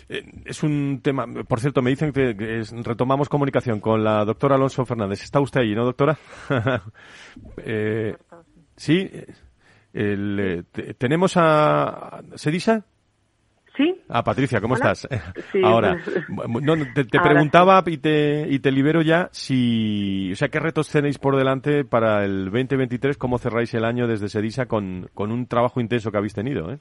Eh, es un tema, por cierto, me dicen que, retomamos comunicación con la doctora Alonso Fernández. ¿Está usted allí, no, doctora? eh, sí, el, eh, ¿tenemos a Sedisa? Sí. Ah, Patricia, ¿cómo Hola. estás? Sí, Ahora, no, te, te Ahora preguntaba y te, y te libero ya si, o sea, ¿qué retos tenéis por delante para el 2023? ¿Cómo cerráis el año desde Sedisa con, con un trabajo intenso que habéis tenido? ¿eh?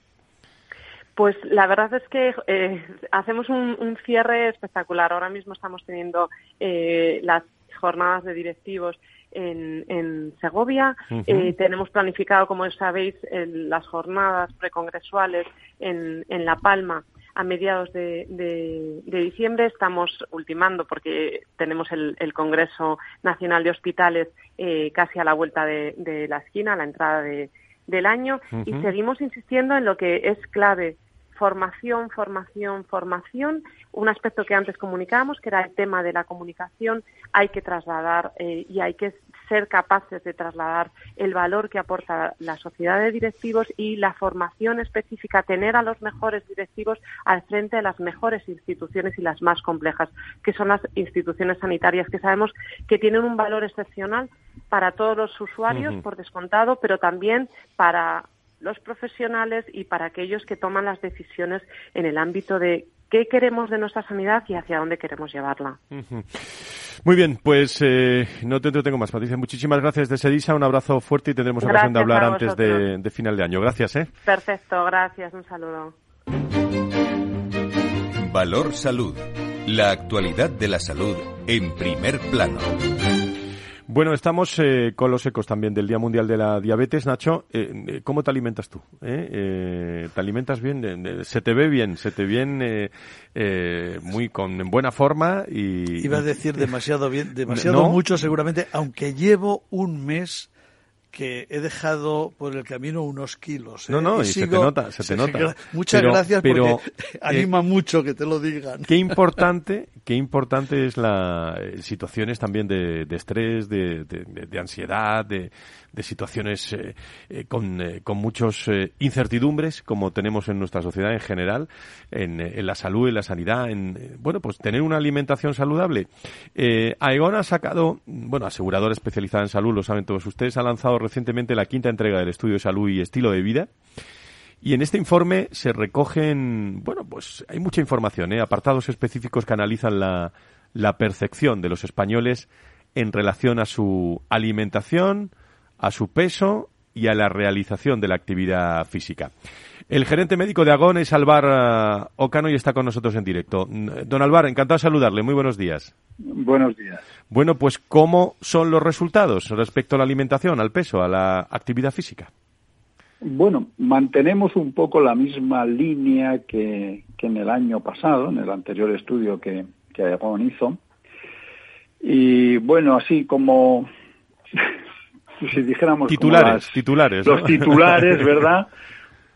Pues la verdad es que eh, hacemos un, un cierre espectacular. Ahora mismo estamos teniendo eh, las jornadas de directivos en, en Segovia. Eh, tenemos planificado, como sabéis, el- las jornadas precongresuales en, en La Palma a mediados de, de- de diciembre. Estamos ultimando porque tenemos el, el Congreso Nacional de Hospitales eh, casi a la vuelta de, de la esquina, a la entrada de- del año, y seguimos insistiendo en lo que es clave formación, formación, formación. Un aspecto que antes comunicábamos, que era el tema de la comunicación, hay que trasladar eh, y hay que ser capaces de trasladar el valor que aporta la sociedad de directivos y la formación específica, tener a los mejores directivos al frente de las mejores instituciones y las más complejas, que son las instituciones sanitarias, que sabemos que tienen un valor excepcional para todos los usuarios, por descontado, pero también para los profesionales y para aquellos que toman las decisiones en el ámbito de qué queremos de nuestra sanidad y hacia dónde queremos llevarla. Muy bien, pues eh, no te entretengo más, Patricia. Muchísimas gracias de Sedisa, un abrazo fuerte y tendremos ocasión de hablar antes de final de año. Gracias, ¿eh? Perfecto, gracias, un saludo. Valor Salud. La actualidad de la salud en primer plano. Bueno, estamos eh, con los ecos también del Día Mundial de la Diabetes. Nacho, eh, eh, ¿cómo te alimentas tú? ¿Eh? Eh, ¿Te alimentas bien? Eh, ¿Se te ve bien? ¿Se te bien eh, eh, muy con en buena forma? Y, Iba a decir demasiado bien, demasiado ¿No? mucho seguramente, aunque llevo un mes que he dejado por el camino unos kilos. ¿eh? No, no, y se te nota, se te nota. Muchas Pero- gracias pero, porque eh, anima mucho que te lo digan. Qué importante, qué importante es la eh, situaciones también de, de estrés, de- de ansiedad, de, de situaciones eh, eh, con, eh, con muchos incertidumbres, como tenemos en nuestra sociedad en general, en, en la salud, en la sanidad, en bueno, pues tener una alimentación saludable. Eh, Aegon ha sacado, bueno, aseguradora especializada en salud, lo saben todos ustedes, ha lanzado recientemente la quinta entrega del estudio de salud y estilo de vida. Y en este informe se recogen, bueno, pues hay mucha información, ¿eh? apartados específicos que analizan la, la percepción de los españoles en relación a su alimentación, a su peso y a la realización de la actividad física. El gerente médico de Agón es Alvar eh, Ocano y está con nosotros en directo. Mm, Don Alvar, encantado de saludarle. Muy buenos días. Buenos días. Bueno, pues ¿cómo son los resultados respecto a la alimentación, al peso, a la actividad física? Bueno, mantenemos un poco la misma línea que, que en el año pasado, en el anterior estudio que, que Aegon hizo. Y bueno, así como si dijéramos Titulares, las- titulares. ¿no? los titulares, ¿verdad?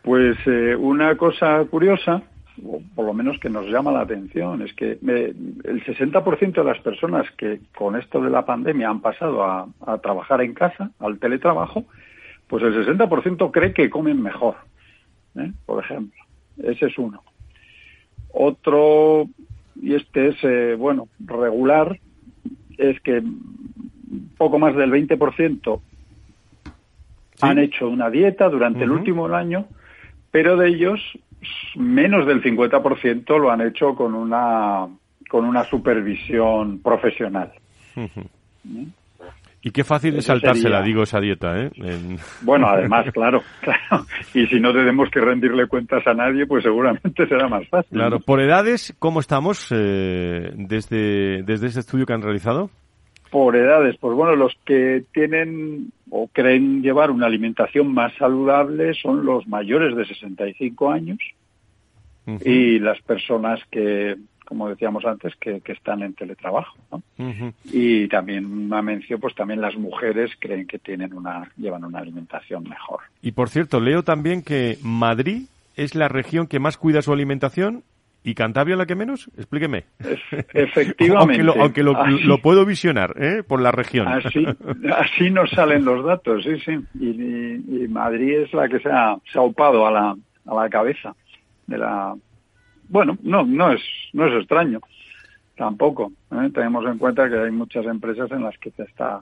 Pues eh, una cosa curiosa, o por lo menos que nos llama la atención, es que eh, el 60% de las personas que con esto de la pandemia han pasado a, a trabajar en casa, al teletrabajo, pues el 60% cree que comen mejor, ¿eh? por ejemplo. Ese es uno. Otro, y este es, eh, bueno, regular, es que poco más del 20% han hecho una dieta durante el último año, pero de ellos menos del 50% lo han hecho con una con una supervisión profesional. Y qué fácil es Eso saltársela, sería- digo, esa dieta, ¿eh? En- Bueno, además, claro, claro. Y si no tenemos que rendirle cuentas a nadie, pues seguramente será más fácil. Claro, por edades, ¿cómo estamos eh, desde, desde ese estudio que han realizado? Por edades, pues bueno, los que tienen o creen llevar una alimentación más saludable son los mayores de 65 años y las personas que, como decíamos antes, que, que están en teletrabajo. Y también una mención, pues también las mujeres creen que tienen una, llevan una alimentación mejor. Y por cierto, leo también que Madrid es la región que más cuida su alimentación y Cantabria la que menos. Explíqueme. efectivamente. aunque lo, aunque lo, Así- lo puedo visionar, ¿eh? Por la región. Así, así nos salen los datos, sí, sí. Y, y- y Madrid es la que se ha, se ha a la, a la cabeza de la. Bueno, no, no es, no es extraño, tampoco. ¿eh? Tenemos en cuenta que hay muchas empresas en las que se está,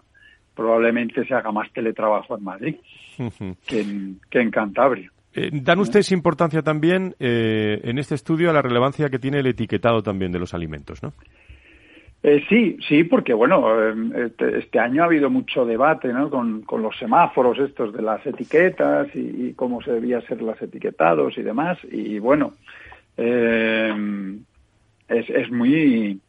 probablemente se haga más teletrabajo en Madrid que en, que en Cantabria. Eh, ¿Dan ustedes importancia también eh, en este estudio a la relevancia que tiene el etiquetado también de los alimentos, no? Eh, sí, sí, porque bueno, este, este, año ha habido mucho debate ¿no? con, los semáforos estos de las etiquetas y, cómo se debía ser las etiquetados y demás. Y bueno, es, es muy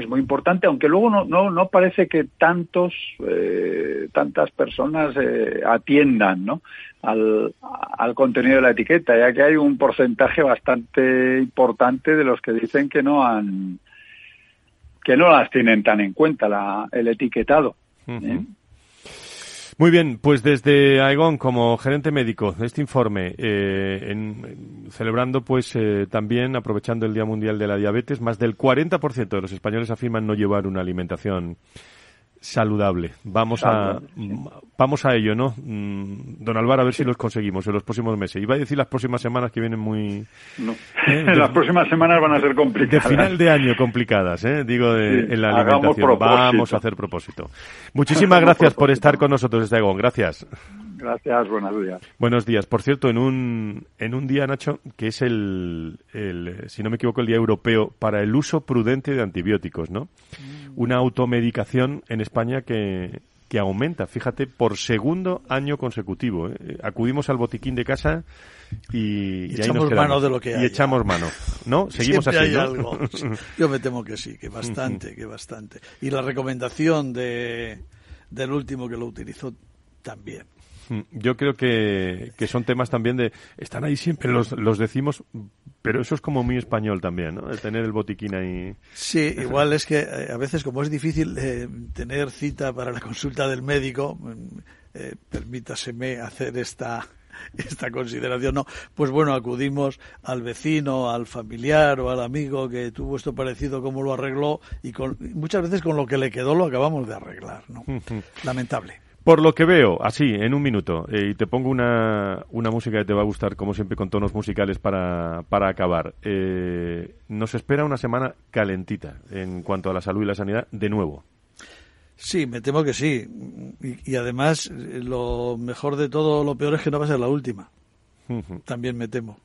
es muy importante, aunque luego no, no, no parece que tantos, eh, tantas personas eh, atiendan ¿no? Al, al contenido de la etiqueta, ya que hay un porcentaje bastante importante de los que dicen que no han que no las tienen tan en cuenta la, el etiquetado. ¿eh? Muy bien, pues desde Aegon, como gerente médico de este informe, eh, en, celebrando pues eh, también, aprovechando el Día Mundial de la Diabetes, más del 40% de los españoles afirman no llevar una alimentación saludable. Vamos a vamos a ello, ¿no? Mm, don Álvaro, a ver si los conseguimos en los próximos meses. Iba a decir las próximas semanas que vienen muy... No. ¿Eh? las próximas semanas van a ser complicadas. De final de año complicadas, ¿eh? Digo, de, en la alimentación. Vamos a hacer propósito. Muchísimas gracias por estar con nosotros desde Agón. Gracias. Gracias, buenos días. Buenos días. Por cierto, en un, en un día, Nacho, que es el, el, si no me equivoco, el Día Europeo para el uso prudente de antibióticos, ¿no? Mm. Una automedicación en España que, que aumenta, fíjate, por segundo año consecutivo. ¿eh? Acudimos al botiquín de casa y, y, echamos mano de lo que hay. Y echamos mano, ¿no? Seguimos así, Yo me temo que sí, que bastante, que bastante. Y la recomendación de, del último que lo utilizó también. Mm, yo creo que, que, son temas también de... Están ahí siempre, los, los decimos, pero eso es como muy español también, ¿no? De tener el botiquín ahí. Sí, igual es que eh, a veces como es difícil eh, tener cita para la consulta del médico, mm, eh, permítaseme hacer esta esta consideración, no, pues bueno, acudimos al vecino, al familiar o al amigo que tuvo esto parecido, cómo lo arregló y con, muchas veces con lo que le quedó lo acabamos de arreglar, ¿no? Lamentable. Por lo que veo, así, en un minuto, eh, y te pongo una, una, música que te va a gustar, como siempre, con tonos musicales para, para acabar. Eh, nos espera una semana calentita en cuanto a la salud y la sanidad, de nuevo. Sí, me temo que sí. Y, además, lo mejor de todo, lo peor es que no va a ser la última. También me temo.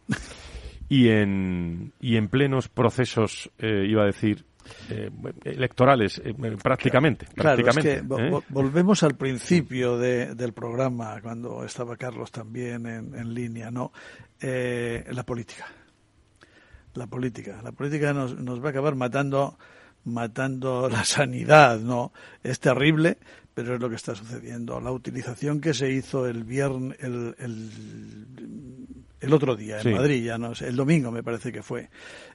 Y en, y en plenos procesos, eh, iba a decir, eh, electorales, eh, prácticamente. Claro, es que ¿eh? volvemos al principio del programa, cuando estaba Carlos también en, línea, ¿no? la política. La política. La política nos, nos va a acabar matando matando la sanidad, ¿no? Es terrible, pero es lo que está sucediendo. La utilización que se hizo el viernes, el, el, otro día en Madrid, ya no sé, el domingo me parece que fue,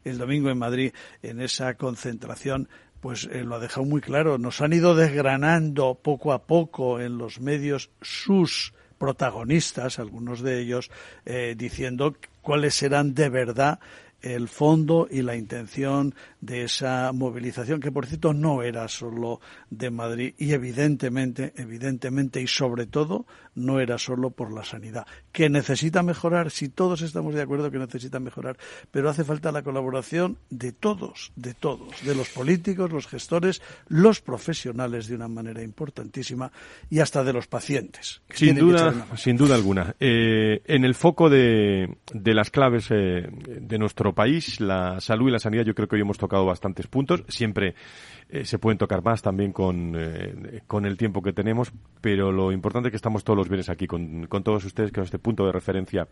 el domingo en Madrid, en esa concentración, pues eh, lo ha dejado muy claro. Nos han ido desgranando poco a poco en los medios sus protagonistas, algunos de ellos, eh, diciendo cuáles serán de verdad el fondo y la intención de esa movilización, que por cierto no era solo de Madrid y evidentemente, evidentemente y sobre todo no era solo por la sanidad, que necesita mejorar, si todos estamos de acuerdo que necesita mejorar, pero hace falta la colaboración de todos, de todos, de los políticos, los gestores, los profesionales de una manera importantísima y hasta de los pacientes. Sin duda, sin duda alguna. Eh, en el foco de, de las claves eh, de nuestro país, la salud y la sanidad, yo creo que hoy hemos tocado bastantes puntos. Siempre eh, se pueden tocar más también con, eh, con el tiempo que tenemos, pero lo importante es que estamos todos los bienes aquí con, con todos ustedes, que es este punto de referencia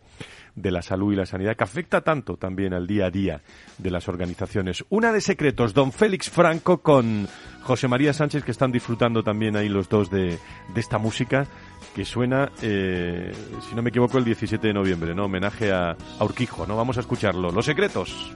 de la salud y la sanidad, que afecta tanto también al día a día de las organizaciones. Una de secretos, don Félix Franco con José María Sánchez, que están disfrutando también ahí los dos de, de esta música que suena, eh, si no me equivoco, el 17 de noviembre, ¿no? Homenaje a, a Urquijo, ¿no? Vamos a escucharlo. Los secretos.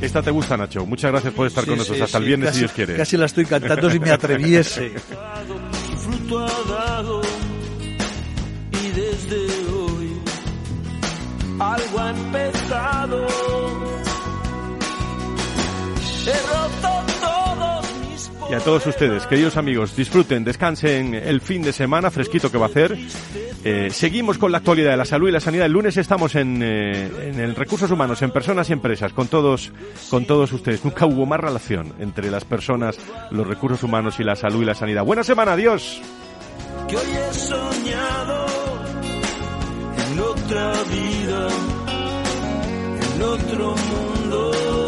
Esta te gusta, Nacho. Muchas gracias por estar con nosotros. Hasta el viernes, si Dios quiere. Casi la estoy cantando si me atreviese. Fruto ha dado y desde hoy algo ha empezado. He roto Y a todos ustedes, queridos amigos, disfruten, descansen el fin de semana fresquito que va a hacer. Eh, seguimos con la actualidad de la salud y la sanidad. El lunes estamos en, eh, en el recursos humanos, en personas y empresas, con todos, con todos ustedes. Nunca hubo más relación entre las personas, los recursos humanos y la salud y la sanidad. Buena semana, adiós. que hoy he soñado en otra vida, en otro mundo.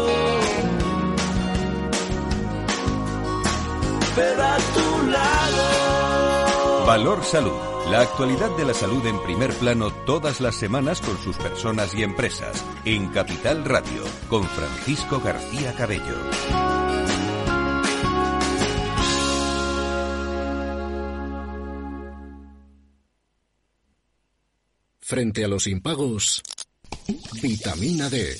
A tu lado. Valor Salud. La actualidad de la salud en primer plano todas las semanas con sus personas y empresas. En Capital Radio, con Francisco García Cabello. Frente a los impagos, vitamina D,